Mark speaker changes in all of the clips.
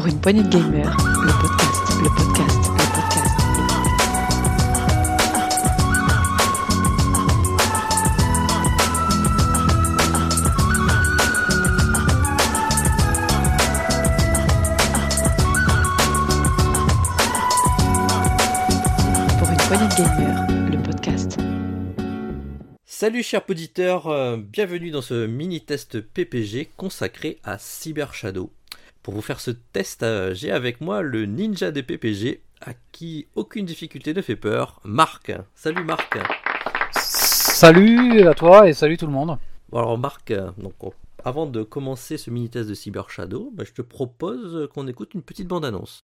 Speaker 1: Pour une poignée de gamers, le podcast, le podcast, le podcast. Pour une poignée de gamers, le podcast.
Speaker 2: Salut chers auditeurs, euh, bienvenue dans ce mini-test PPG consacré à Cyber Shadow. Pour vous faire ce test, euh, j'ai avec moi le ninja des PPG, à qui aucune difficulté ne fait peur, Marc. Salut Marc.
Speaker 3: Salut à toi et salut tout le monde.
Speaker 2: Bon alors Marc, euh, donc, avant de commencer ce mini-test de Cyber Shadow, bah, je te propose qu'on écoute une petite bande-annonce.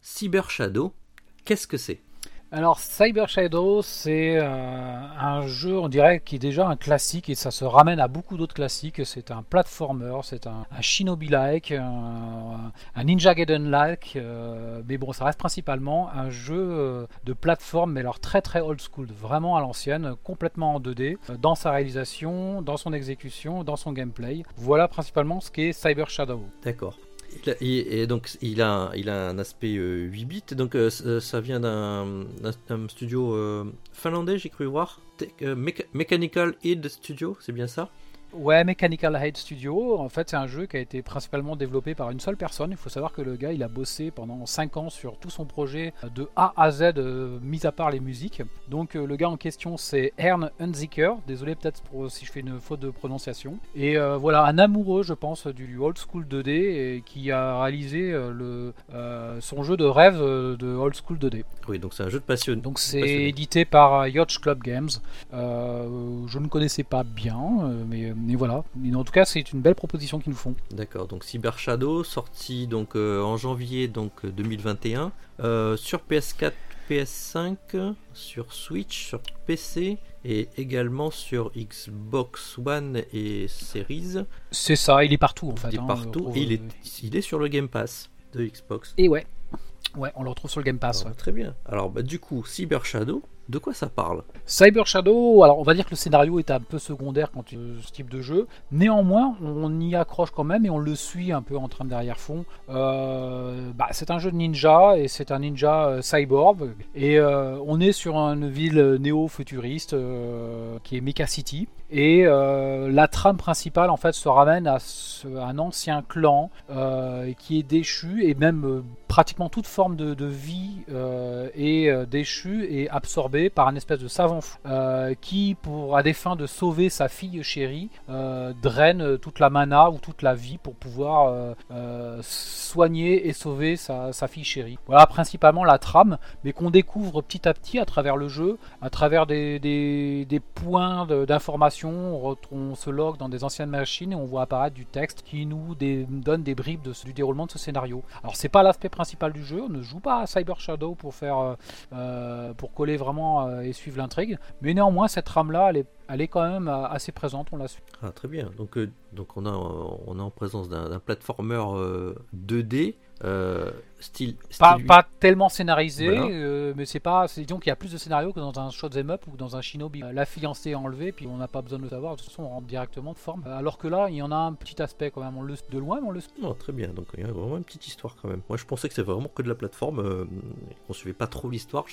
Speaker 2: Cyber Shadow, qu'est-ce que c'est?
Speaker 3: Alors Cyber Shadow, c'est euh, un jeu, on dirait, qui est déjà un classique et ça se ramène à beaucoup d'autres classiques. C'est un platformer, c'est un, un Shinobi-like, un, un Ninja Gaiden-like, euh, mais bon, ça reste principalement un jeu euh, de plateforme, mais alors très très old school, vraiment à l'ancienne, complètement en 2D, euh, dans sa réalisation, dans son exécution, dans son gameplay. Voilà principalement ce qu'est Cyber Shadow.
Speaker 2: D'accord. Il a- Et, donc il a, il a un aspect euh, 8 bits, donc euh, euh, ça vient d'un studio euh, finlandais, j'ai cru voir. Euh, Mechanical Head Studio, c'est bien ça?
Speaker 3: Ouais, Mechanical Head Studio, en fait c'est un jeu qui a été principalement développé par une seule personne. Il faut savoir que le gars il a bossé pendant 5 ans sur tout son projet de A à Z, euh, mis à part les musiques. Donc euh, le gars en question c'est Ern Unziker, désolé peut-être pour si je fais une faute de prononciation. Et euh, voilà, un amoureux je pense du old school 2D et qui a réalisé le, son jeu de rêve de old school 2D.
Speaker 2: Oui, donc c'est un jeu de passion.
Speaker 3: Donc c'est édité par Yacht Club Games. Je ne connaissais pas bien, mais, mais voilà. Mais en tout cas, c'est une belle proposition qu'ils nous font.
Speaker 2: D'accord, donc Cyber Shadow, sorti donc euh, en janvier donc euh, 2021 euh, sur PS4, PS5, sur Switch, sur PC et également sur Xbox One et Series.
Speaker 3: C'est ça, il est partout en fait.
Speaker 2: il est
Speaker 3: hein, on
Speaker 2: partout et il est,
Speaker 3: euh,
Speaker 2: il est sur le Game Pass de Xbox.
Speaker 3: Et ouais. Ouais, on le retrouve sur le Game Pass.
Speaker 2: Alors,
Speaker 3: ouais.
Speaker 2: Très bien. Alors bah, du coup, Cyber Shadow, de quoi ça parle?
Speaker 3: Cyber Shadow, alors on va dire que le scénario est un peu secondaire quand tu ce type de jeu. Néanmoins, on y accroche quand même et on le suit un peu en train d'arrière-fond. Euh, bah, c'est un jeu de ninja et c'est un ninja euh, cyborg. Et euh, on est sur une ville néo-futuriste qui est Mecha City. Et euh, la trame principale en fait se ramène à un ancien clan euh, qui est déchu et même euh, pratiquement toute forme de, vie est déchue et absorbée par un espèce de savant fou qui, pour à des fins de sauver sa fille chérie, draine toute la mana ou toute la vie pour pouvoir soigner et sauver sa, fille chérie. Voilà principalement la trame, mais qu'on découvre petit à petit à travers le jeu, à travers des, points de- On, se log dans des anciennes machines et on voit apparaître du texte qui nous donne des bribes du déroulement de ce scénario. Alors c'est pas l'aspect principal du jeu, on ne joue pas à Cyber Shadow pour faire euh, euh, pour coller vraiment euh, et suivre l'intrigue, mais néanmoins cette trame là elle est, elle est quand même euh, assez présente, on la suit.
Speaker 2: Ah très bien. Donc euh, donc on a on est en présence d'un platformer euh, 2D euh, style,
Speaker 3: Pas,
Speaker 2: style
Speaker 3: pas tellement scénarisé,
Speaker 2: Voilà.
Speaker 3: euh, mais c'est pas. Disons qu'il y a plus de scénarios que dans un shoot'em up ou dans un shinobi. Euh, La fiancée est enlevée, puis on n'a pas besoin de le savoir, de toute façon on rentre directement de forme. Euh, Alors que là, il y en a un petit aspect quand même, on le de loin, mais on le
Speaker 2: Non, très bien, donc il y a vraiment une petite histoire quand même. Moi je pensais que c'était vraiment que de la plateforme, euh, on suivait pas trop l'histoire.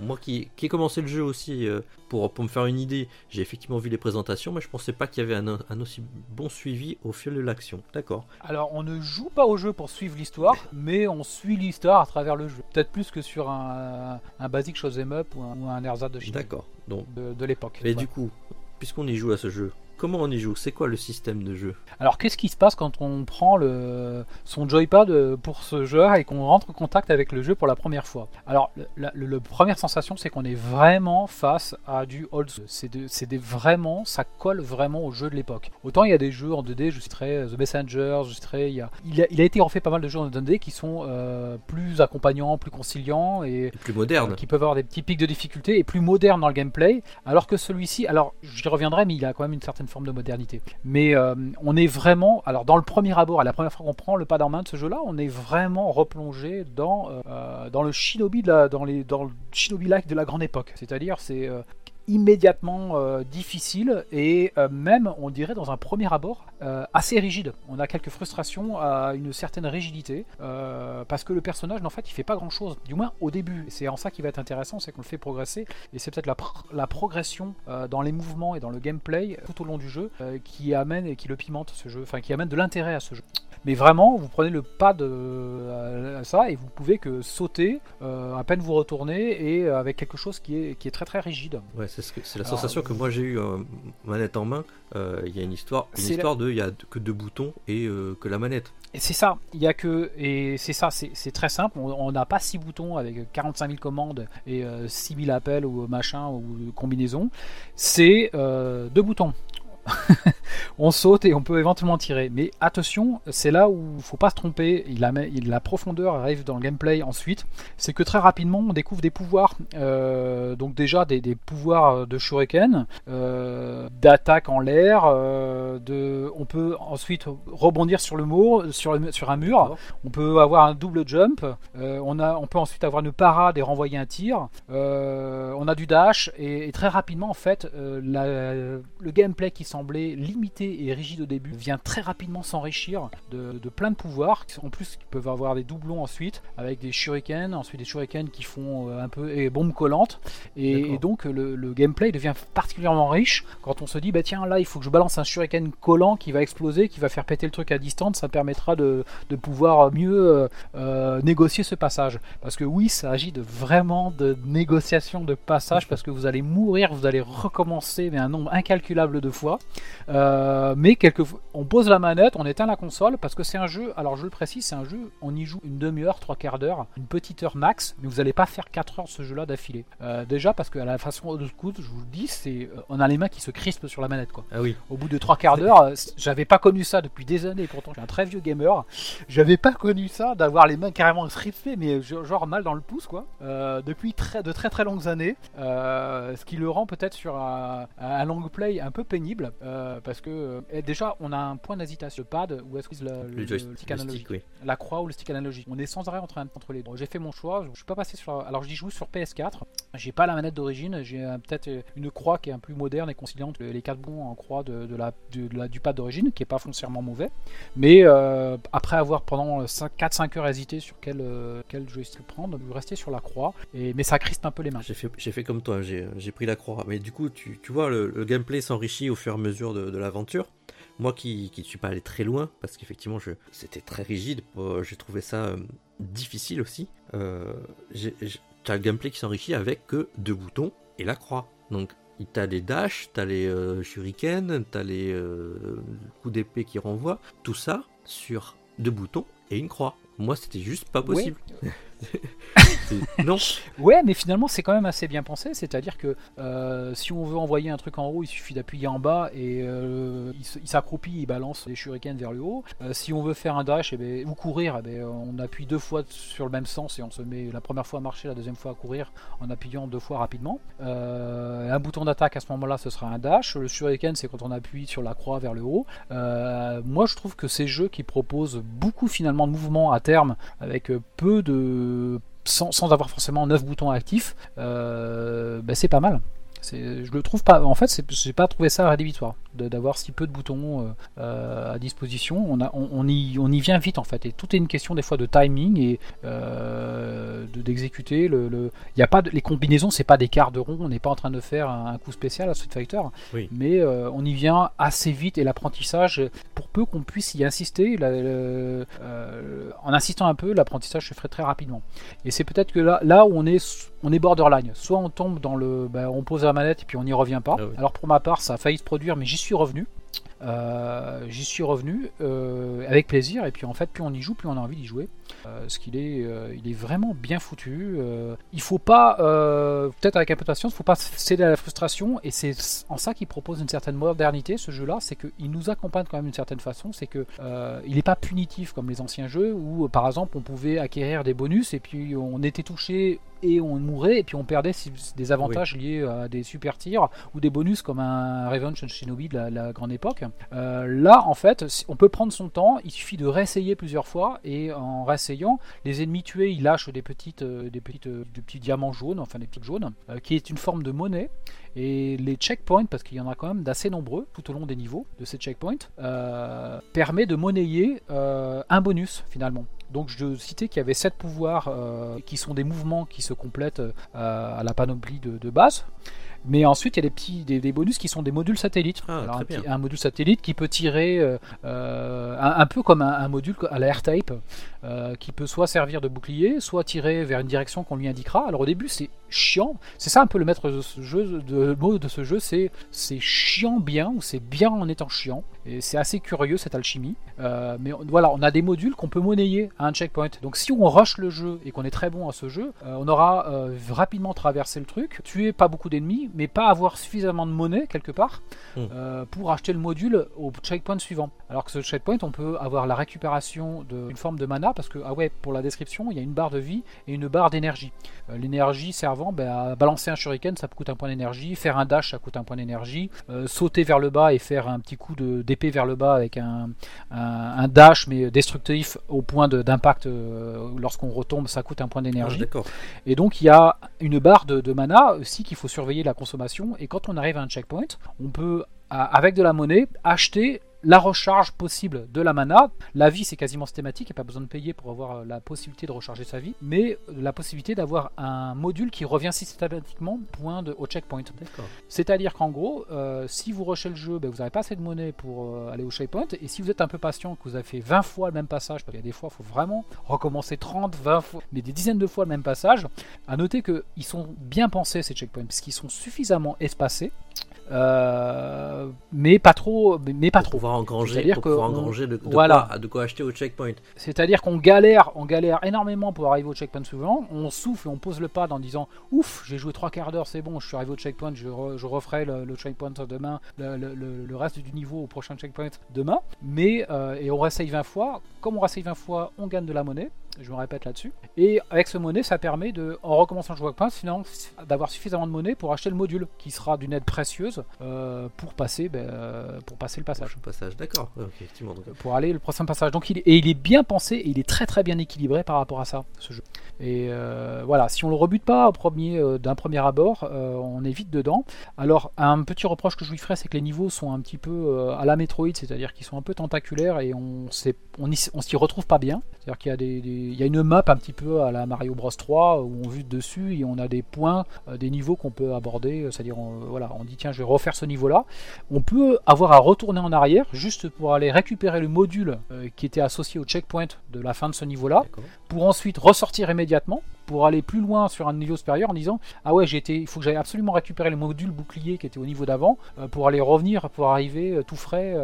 Speaker 2: Moi qui, qui ai commencé le jeu aussi, euh, pour, pour me faire une idée, j'ai effectivement vu les présentations, mais je pensais pas qu'il y avait un, un aussi bon suivi au fil de l'action. D'accord.
Speaker 3: Alors, on ne joue pas au jeu pour suivre l'histoire, mais on suit l'histoire à travers le jeu. Peut-être plus que sur un, un basic shoot'em up ou un, ou un ersatz de,
Speaker 2: D'accord. Donc,
Speaker 3: de, de l'époque.
Speaker 2: mais
Speaker 3: Ouais.
Speaker 2: du coup, puisqu'on y joue à ce jeu, comment on y joue? C'est quoi le système de jeu?
Speaker 3: Alors qu'est-ce qui se passe quand on prend le, son joypad euh, pour ce jeu et qu'on rentre en contact avec le jeu pour la première fois? Alors la, première sensation c'est qu'on est vraiment face à du old school. C'est de- c'est des vraiment, ça colle vraiment au jeu de l'époque. Autant il y a des jeux en 2D, je citerai euh, The Messenger, je citerai, il, y a, il, a, il a été refait pas mal de jeux en 2D qui sont euh, plus accompagnants, plus conciliants et
Speaker 2: Et plus moderne.
Speaker 3: euh, qui peuvent avoir des petits pics de difficulté et plus modernes dans le gameplay, alors que celui-ci, alors j'y reviendrai, mais il a quand même une certaine forme de modernité. Mais euh, on est vraiment, alors dans le premier abord, à la première fois qu'on prend le pad en main de ce jeu-là, on est vraiment replongé dans euh, dans le shinobi de dans dans le shinobi-like de la grande époque. C'est-à-dire, c'est euh, immédiatement euh, difficile et euh, même, on dirait, dans un premier abord, euh, assez rigide. On a quelques frustrations à une certaine rigidité parce que le personnage, en fait, il fait pas grand chose, du moins au début. C'est en ça qui va être intéressant, c'est qu'on le fait progresser et c'est peut-être la, la progression dans les mouvements et dans le gameplay tout au long du jeu qui amène et qui le pimente ce jeu, enfin qui amène de l'intérêt à ce jeu. Mais vraiment, vous prenez le pas de à ça et vous pouvez que sauter euh, à peine vous retournez et euh, avec quelque chose qui est, qui est très très rigide.
Speaker 2: Ouais, c'est ce la
Speaker 3: Alors,
Speaker 2: sensation que moi j'ai eu euh, manette en main. Euh, Il y a une histoire, une
Speaker 3: la-
Speaker 2: histoire de il y a que deux boutons et euh, que la manette.
Speaker 3: Et c'est ça, il y a que et c'est ça, c'est très simple. On n'a pas six boutons avec 45 000 commandes et euh, 6 000 appels ou machin ou combinaisons. C'est euh, deux boutons. on saute et on peut éventuellement tirer. Mais attention, c'est là où il faut pas se tromper. Il a, il- la profondeur arrive dans le gameplay ensuite. C'est que très rapidement, on découvre des pouvoirs. Euh, donc déjà des, des pouvoirs de shuriken, euh, d'attaque en l'air. euh, de, on peut ensuite rebondir sur le mur, sur, le- sur un mur. On peut avoir un double jump. on, a, on peut ensuite avoir une parade et renvoyer un tir. On a du dash et, et très rapidement en fait, la- le gameplay qui semblait limité et rigide au début vient très rapidement s'enrichir de, de plein de pouvoirs. En plus, qui peuvent avoir des doublons ensuite avec des shurikens, ensuite des shurikens qui font euh, un peu et bombes collantes. Et, donc le, le gameplay devient particulièrement riche quand on se dit bah tiens là il faut que je balance un shuriken collant qui va exploser, qui va faire péter le truc à distance, ça permettra de, de pouvoir mieux euh, euh, négocier ce passage. Parce que oui, ça agit de vraiment de négociation de passage parce que vous allez mourir, vous allez recommencer mais un nombre incalculable de fois. Euh, mais quelquefois, on pose la manette, on éteint la console parce que c'est un jeu. Alors je le précise, c'est un jeu. On y joue une demi-heure, trois quarts d'heure, une petite heure max, mais vous n'allez pas faire 4 heures ce jeu-là d'affilée. Euh, déjà parce que à la façon de scout, je vous le dis, c'est euh, on a les mains qui se crispent sur la manette quoi.
Speaker 2: Ah oui.
Speaker 3: Au bout de trois quarts d'heure, j'avais pas connu ça depuis des années. Pourtant, je suis un très vieux gamer. J'avais pas connu ça d'avoir les mains carrément crispées, mais genre mal dans le pouce, quoi. euh, depuis très, de très très longues années. Ce qui le rend peut-être sur un, un long play un peu pénible, euh, parce que euh, déjà, on a un point d'hésitation. Le pad ou est-ce que le,
Speaker 2: Le,
Speaker 3: le
Speaker 2: joystick,
Speaker 3: stick analogique
Speaker 2: stick, oui.
Speaker 3: la croix ou le stick analogique. On est sans arrêt entre, entre les deux. J'ai fait mon choix. Je suis pas passé sur. Alors j'y joue sur PS4. J'ai pas la manette d'origine. J'ai euh, peut-être une croix qui est un peu moderne et conciliante. Les quatre boutons en croix de, de la, de, de la- du pad d'origine, qui est pas foncièrement mauvais. Mais après avoir pendant 4-5 heures hésité sur quel, quel joystick prendre, je restais sur la croix. Et, mais ça crispe un peu les mains.
Speaker 2: J'ai fait, fait comme toi, j'ai j'ai pris la croix. Mais du coup, tu, tu vois, le, le gameplay s'enrichit au fur et à mesure de, de l'aventure. Moi qui ne suis pas allé très loin, parce qu'effectivement, je- c'était très rigide, euh, j'ai trouvé ça euh, difficile aussi. Euh, j'ai- T'as le gameplay qui s'enrichit avec que deux boutons et la croix. Donc, t'as les dash, t'as les euh, shurikens, t'as les euh, coups d'épée qui renvoient. Tout ça sur deux boutons et une croix. Moi, c'était juste pas possible. non,
Speaker 3: Ouais, mais finalement, c'est quand même assez bien pensé. C'est-à-dire que euh, si on veut envoyer un truc en haut, il suffit d'appuyer en bas et euh, il s'accroupit, il balance les shurikens vers le haut. Euh, si on veut faire un dash eh ben, ou courir, eh ben, on appuie deux fois sur le même sens et on se met la première fois à marcher, la deuxième fois à courir en appuyant deux fois rapidement. Un bouton d'attaque à ce moment-là, ce sera un dash. Le shuriken, c'est quand on appuie sur la croix vers le haut. Moi, je trouve que ces jeux qui proposent beaucoup finalement de mouvements à terme avec peu de sans, avoir forcément 9 boutons actifs, euh, bah, c'est pas mal. Je le trouve pas. En fait, j'ai pas trouvé ça rédhibitoire d'avoir si peu de boutons euh, euh, à disposition. On, a, on, on y, on y vient vite en fait, et tout est une question des fois de timing et euh, de- d'exécuter. le, le- Il y a pas de- les combinaisons, c'est pas des quarts de rond. On n'est pas en train de faire un, un coup spécial à Street Fighter,
Speaker 2: Oui.
Speaker 3: mais euh, on y vient assez vite et l'apprentissage, pour peu qu'on puisse y insister, la- le- en insistant un peu, l'apprentissage se ferait très rapidement. Et c'est peut-être que là, là où on est, on est borderline. Soit on tombe dans le, bah, on pose la manette et puis on n'y revient pas.
Speaker 2: Ah oui.
Speaker 3: Alors pour ma part, ça a failli se produire, mais j'y suis revenu. Euh, j'y suis revenu euh, avec plaisir. Et puis en fait plus on y joue plus on a envie d'y jouer. Euh, ce qu'il est il est vraiment bien foutu. Il faut pas peut-être avec un peu de patience faut pas céder à la frustration. Et c'est en ça qu'il propose une certaine modernité ce jeu là c'est qu'il nous accompagne quand même d'une certaine façon. C'est que il n'est pas punitif comme les anciens jeux où par exemple on pouvait acquérir des bonus et puis on était touché et on mourait et puis on perdait des avantages liés à des super tirs ou des bonus comme un Revenge Shinobi de la, grande époque. Euh, là, en fait, on peut prendre son temps, il suffit de réessayer plusieurs fois et en réessayant, les ennemis tués, ils lâchent des petites, euh, des petites, euh, des petits diamants jaunes, enfin des petites jaunes, qui est une forme de monnaie. Et les checkpoints, parce qu'il y en a quand même d'assez nombreux tout au long des niveaux de ces checkpoints, permet de monnayer un bonus finalement. Donc je citais qu'il y avait sept pouvoirs euh, qui sont des mouvements qui se complètent euh, à la panoplie de, base. Mais ensuite, il y a des petits des, bonus qui sont des modules satellites.
Speaker 2: Ah,
Speaker 3: un, module satellite qui peut tirer euh, un, peu comme un, module à la R-Type, qui peut soit servir de bouclier, soit tirer vers une direction qu'on lui indiquera. Alors au début, c'est chiant. C'est ça un peu le maître de ce jeu, de mot de ce jeu, c'est c'est chiant bien ou c'est bien en étant chiant. Et c'est assez curieux cette alchimie. Euh, mais voilà, on a des modules qu'on peut monnayer à un checkpoint. Donc si on rush le jeu et qu'on est très bon à ce jeu, euh, on aura euh, rapidement traversé le truc, tuer pas beaucoup d'ennemis, mais pas avoir suffisamment de monnaie quelque part hmm. pour acheter le module au checkpoint suivant. Alors que ce checkpoint, on peut avoir la récupération d'une forme de mana parce que ah ouais, pour la description, il y a une barre de vie et une barre d'énergie. L'énergie servant ben, à balancer un shuriken, ça coûte un point d'énergie, faire un dash, ça coûte un point d'énergie, sauter vers le bas et faire un petit coup d'épée vers le bas avec un, dash mais destructif au point d'impact euh, lorsqu'on retombe, ça coûte un point d'énergie.
Speaker 2: Ah,
Speaker 3: et donc il y a une barre de, de mana aussi qu'il faut surveiller la consommation. Et quand on arrive à un checkpoint, on peut avec de la monnaie acheter la recharge possible de la mana. La vie, c'est quasiment systématique, il n'y a pas besoin de payer pour avoir euh, la possibilité de recharger sa vie, mais la possibilité d'avoir un module qui revient systématiquement point de, au checkpoint. C'est-à-dire qu'en gros, euh, si vous rushez le jeu, ben, vous n'avez pas assez de monnaie pour euh, aller au checkpoint, et si vous êtes un peu patient, que vous avez fait 20 fois le même passage, parce qu'il y a des fois, il faut vraiment recommencer 30, 20 fois, mais des dizaines de fois le même passage, à noter qu'ils sont bien pensés ces checkpoints, puisqu'ils sont suffisamment espacés euh, mais pas trop, mais pas
Speaker 2: pour
Speaker 3: trop.
Speaker 2: Pouvoir engranger, pour pouvoir engranger de,
Speaker 3: voilà.
Speaker 2: quoi, de quoi acheter au checkpoint.
Speaker 3: C'est-à-dire qu'on galère, on galère énormément pour arriver au checkpoint suivant. On souffle et on pose le pad en disant ouf, j'ai joué trois quarts d'heure, c'est bon, je suis arrivé au checkpoint, je, je referai le, checkpoint demain, le, le, reste du niveau au prochain checkpoint demain. Mais euh, et on réessaye 20 fois. Comme on réessaye 20 fois, on gagne de la monnaie je me répète là-dessus. Et avec ce monnaie, ça permet de, en recommençant le point, sinon d'avoir suffisamment de monnaie pour acheter le module, qui sera d'une aide précieuse euh, pour passer, ben, euh, pour passer le passage.
Speaker 2: Le passage, d'accord. effectivement.
Speaker 3: Pour aller le prochain passage. Donc il est, et il est bien pensé, et il est très très bien équilibré par rapport à ça, ce jeu. Et euh, voilà, si on le rebute pas au premier, d'un premier abord, on est vite dedans. Alors un petit reproche que je lui ferais, c'est que les niveaux sont un petit peu à la Metroid, c'est-à-dire qu'ils sont un peu tentaculaires et on on, on s'y retrouve pas bien. C'est-à-dire qu'il y a des il y a une map un petit peu à la Mario Bros 3 où on vue dessus et on a des points, euh, des niveaux qu'on peut aborder. Euh, c'est-à-dire, on, voilà, on dit tiens, je vais refaire ce niveau-là. On peut avoir à retourner en arrière juste pour aller récupérer le module euh, qui était associé au checkpoint de la fin de ce niveau-là, pour ensuite ressortir immédiatement pour aller plus loin sur un niveau supérieur en disant ah ouais été il faut que j'aille absolument récupérer le module bouclier qui était au niveau d'avant pour aller revenir pour arriver tout frais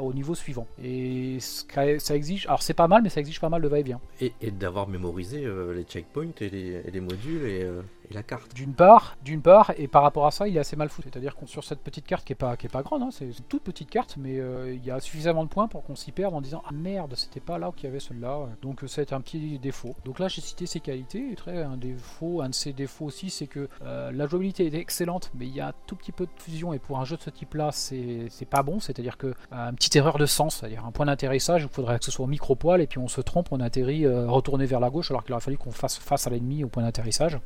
Speaker 3: au niveau suivant. Et ça exige alors c'est pas mal mais ça exige pas mal de va-et-vient.
Speaker 2: Et, d'avoir mémorisé euh, les checkpoints et les, modules et, euh, carte.
Speaker 3: D'une part, d'une part, et par rapport à ça, il est assez mal foutu. C'est-à-dire qu'on sur cette petite carte qui est pas, qui est pas grande, hein, c'est une toute petite carte, mais euh, il y a suffisamment de points pour qu'on s'y perde en disant ah merde, c'était pas là qu'il y avait celui-là. Donc ça un petit défaut. Donc là, j'ai cité ses qualités. Et très un défaut, un de ses défauts aussi, c'est que la jouabilité est excellente, mais il y a un tout petit peu de fusion et pour un jeu de ce type-là, c'est pas bon. C'est-à-dire que une petite erreur de sens, c'est-à-dire un point d'atterrissage, il faudrait que ce soit au micro-poil et puis on se trompe, on atterrit retourné vers la gauche alors qu'il aurait fallu qu'on fasse face à l'ennemi au point d'atterrissage.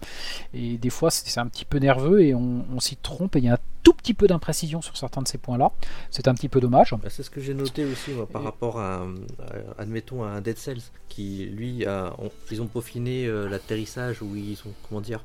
Speaker 3: Et des fois, c'est un petit peu nerveux et on, s'y trompe et il y a un tout petit peu d'imprécision sur certains de ces points-là. C'est un petit peu dommage.
Speaker 2: Bah, c'est ce que j'ai noté aussi par rapport à, admettons, à un Dead Cells qui, lui, ils ont peaufiné euh, l'atterrissage ou ils ont, comment dire,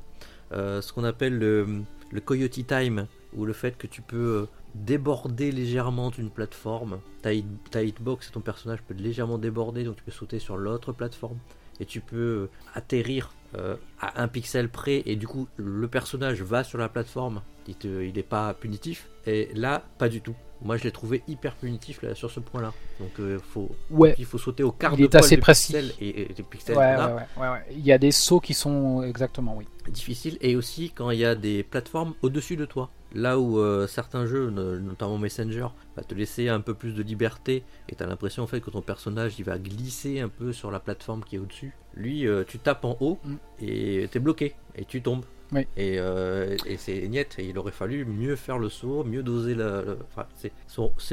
Speaker 2: euh, ce qu'on appelle le, le Coyote Time ou le fait que tu peux euh, déborder légèrement d'une plateforme. Ta, hitbox et ton personnage peut légèrement déborder, donc tu peux sauter sur l'autre plateforme. Et tu peux atterrir euh, à un pixel près et du coup le personnage va sur la plateforme, il te- il n'est pas punitif. Et là, pas du tout. Moi, je l'ai trouvé hyper punitif là, sur ce point-là. Donc, euh, faut,
Speaker 3: Ouais.
Speaker 2: il faut sauter au quart
Speaker 3: Il
Speaker 2: de
Speaker 3: est assez
Speaker 2: de
Speaker 3: précis.
Speaker 2: pixels et, et des pixels
Speaker 3: Ouais, ouais. Il y a des sauts qui sont exactement, oui.
Speaker 2: difficile. Et aussi quand il y a des plateformes au-dessus de toi. Là où euh, certains jeux, no- notamment Messenger, va te laisser un peu plus de liberté et tu as l'impression en fait que ton personnage il va glisser un peu sur la plateforme qui est au-dessus. Lui, euh, tu tapes en haut
Speaker 3: Mm.
Speaker 2: et t'es bloqué et tu tombes.
Speaker 3: Oui.
Speaker 2: Et, euh, et c'est net, et il aurait fallu mieux faire le saut, mieux doser le- enfin, c'est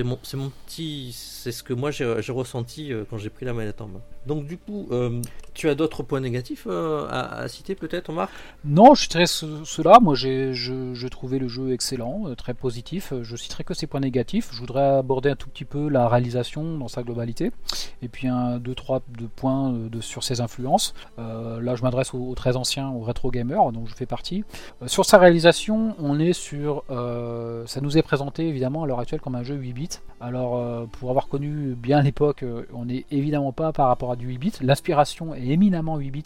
Speaker 2: mon, c'est mon petit. C'est ce que moi j'ai j'ai ressenti euh, quand j'ai pris la manette en main. Donc, du coup, euh, tu as d'autres points négatifs euh, à, à citer peut-être, Marc
Speaker 3: Non, je citerai ce- cela. Moi, j'ai je, je trouvais le jeu excellent, très positif. Je citerai que ses points négatifs. Je voudrais aborder un tout petit peu la réalisation dans sa globalité, et puis un, deux, trois de points de, sur ses influences. Là, je m'adresse aux, aux très anciens, aux rétro gamers, dont je fais partie. Euh, sur sa réalisation, on est sur. euh, ça nous est présenté évidemment à l'heure actuelle comme un jeu 8 bits. Alors, euh, pour avoir connu bien l'époque, on n'est évidemment pas par rapport à du 8 bits. L'inspiration est éminemment 8 bits,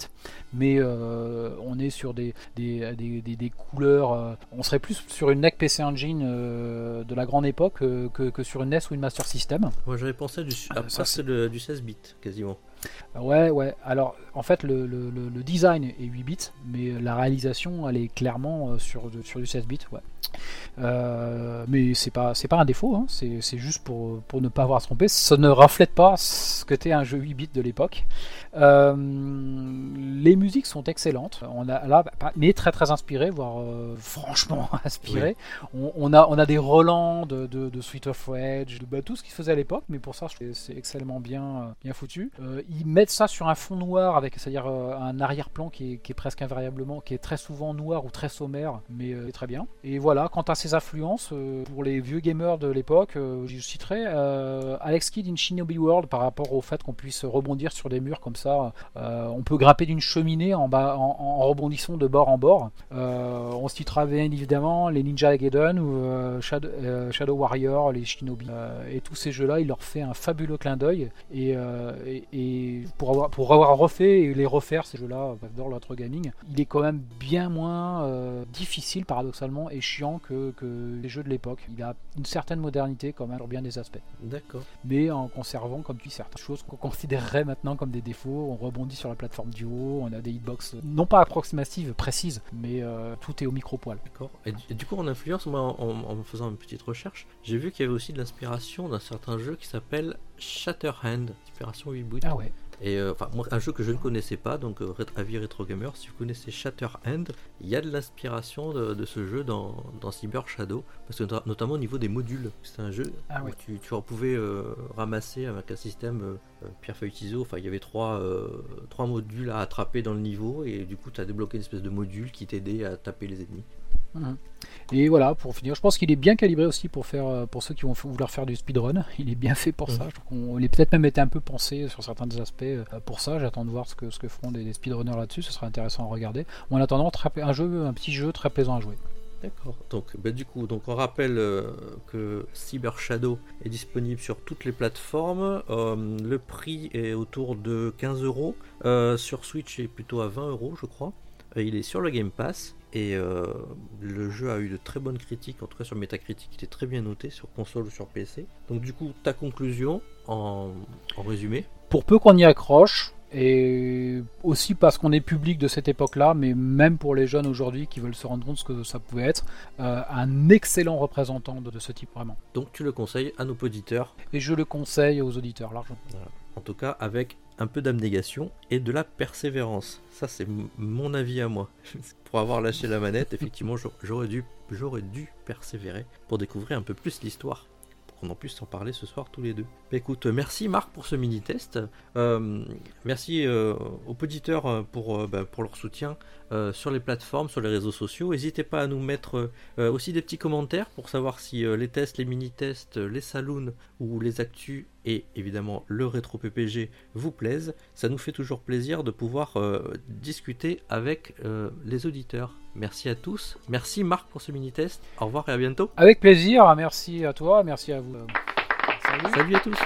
Speaker 3: mais euh, on est sur des, des, des, des- des couleurs. euh, on serait plus sur une NEC PC Engine euh, de la grande époque euh, que, que sur une NES ou une Master System.
Speaker 2: Moi j'avais pensé à du,
Speaker 3: Ah,
Speaker 2: à
Speaker 3: ça,
Speaker 2: partir
Speaker 3: c'est-
Speaker 2: de- du 16 bits quasiment.
Speaker 3: Ouais, ouais. Alors, en fait, le, le- le- le design est 8 bits, mais la réalisation, elle est clairement euh, sur, de- sur du 16 bits, ouais. Euh, mais c'est pas, c'est pas un défaut, hein. c'est c'est juste pour, pour ne pas avoir à se tromper. Ça ne reflète pas ce que était un jeu 8 bits de l'époque. Euh, les musiques sont excellentes, on a là, pas- mais très très inspirées, voire euh, franchement inspirées. On, on a, on a des relents de, de, de Sweet of de bah, tout ce qui se faisait à l'époque, mais pour ça, c'est excellemment bien, euh, bien foutu. Ils mettent ça sur un fond noir, avec c'est-à-dire euh, un arrière-plan qui qui est presque invariablement, qui est très souvent noir ou très sommaire, mais euh, très bien. Et voilà, quant à ses influences, euh, pour les vieux gamers de l'époque, euh, je citerai Alex Kidd in Shinobi World par rapport au fait qu'on puisse rebondir sur des murs comme ça. On peut grimper d'une cheminée en, bas, en, rebondissant de bord en bord. On citera bien évidemment les Ninja Gaiden ou Shadow, Shadow Warrior, les Shinobi. Et tous ces jeux-là, il leur fait un fabuleux clin d'œil. Et, et pour, avoir, pour avoir refait et les refaire, ces jeux-là, dans l'autre gaming, il est quand même bien moins euh, difficile, paradoxalement, et chiant que, que les jeux de l'époque. Il a une certaine modernité quand même sur bien des aspects
Speaker 2: D'accord.
Speaker 3: mais en conservant comme tu dis certaines choses qu'on considérerait maintenant comme des défauts. On rebondit sur la plateforme du haut, on a des hitbox non pas approximatives, précises, mais euh, tout est au micro-poil.
Speaker 2: D'accord. Et, et du coup, en influence, moi, en, en faisant une petite recherche, j'ai vu qu'il y avait aussi de l'inspiration d'un certain jeu qui s'appelle Shatterhand, inspiration 8 bits.
Speaker 3: Ah ouais.
Speaker 2: Et euh, enfin, un jeu que je ne connaissais pas, donc euh, avis Retro Gamer, si vous connaissez Shatterhand, il y a de l'inspiration de, de ce jeu dans, dans Cyber Shadow, parce que nota- notamment au niveau des modules. C'est un jeu
Speaker 3: Ah
Speaker 2: où
Speaker 3: ouais.
Speaker 2: tu, tu pouvais euh, ramasser avec un système euh, pierre feuille ciseaux. Enfin, il y avait trois, trois modules à attraper dans le niveau, et du coup, tu as débloqué une espèce de module qui t'aidait à taper les ennemis.
Speaker 3: Mhm. Et voilà, pour finir, je pense qu'il est bien calibré aussi pour faire, euh, pour ceux qui vont vouloir faire du speedrun. Il est bien fait pour
Speaker 2: Mhm.
Speaker 3: ça. Je trouve qu'on il est peut-être même été un peu pensé sur certains des aspects euh, pour ça. J'attends de voir ce que, ce que feront des, des speedrunners là-dessus. Ce sera intéressant à regarder. Bon, en attendant, un jeu, un petit jeu très plaisant à jouer.
Speaker 2: D'accord. Donc, bah, du coup, donc on rappelle euh, que Cyber Shadow est disponible sur toutes les plateformes. Euh, le prix est autour de 15 euros. Sur Switch, il est plutôt à 20 euros, je crois. Il est sur le Game Pass. Et euh, le jeu a eu de très bonnes critiques, en tout cas sur Metacritic, il est très bien noté sur console ou sur PC. Donc du coup, ta conclusion en, en résumé?
Speaker 3: Pour peu qu'on y accroche, et aussi parce qu'on est public de cette époque-là, mais même pour les jeunes aujourd'hui qui veulent se rendre compte de ce que ça pouvait être, euh, un excellent représentant de, de ce type vraiment.
Speaker 2: Donc tu le conseilles à nos auditeurs,
Speaker 3: Et je le conseille aux auditeurs largement.
Speaker 2: en tout cas avec un peu d'abnégation et de la persévérance. Ça c'est mon avis à moi. pour avoir lâché la manette, effectivement j'au- j'aurais dû, j'aurais dû persévérer pour découvrir un peu plus l'histoire. Pour qu'on en puisse en parler ce soir tous les deux. Bah, écoute, merci Marc pour ce mini-test. Euh, merci euh, aux auditeurs euh, pour, bah, pour leur soutien sur les plateformes, sur les réseaux sociaux. N'hésitez pas à nous mettre aussi des petits commentaires pour savoir si les tests, les mini-tests, les saloons ou les actus et évidemment le rétro PPG vous plaisent. Ça nous fait toujours plaisir de pouvoir euh, discuter avec euh, les auditeurs. Merci à tous. Merci Marc pour ce mini-test. Au revoir et à bientôt.
Speaker 3: Avec plaisir, merci à toi, merci à vous. Salut.
Speaker 2: Salut à tous.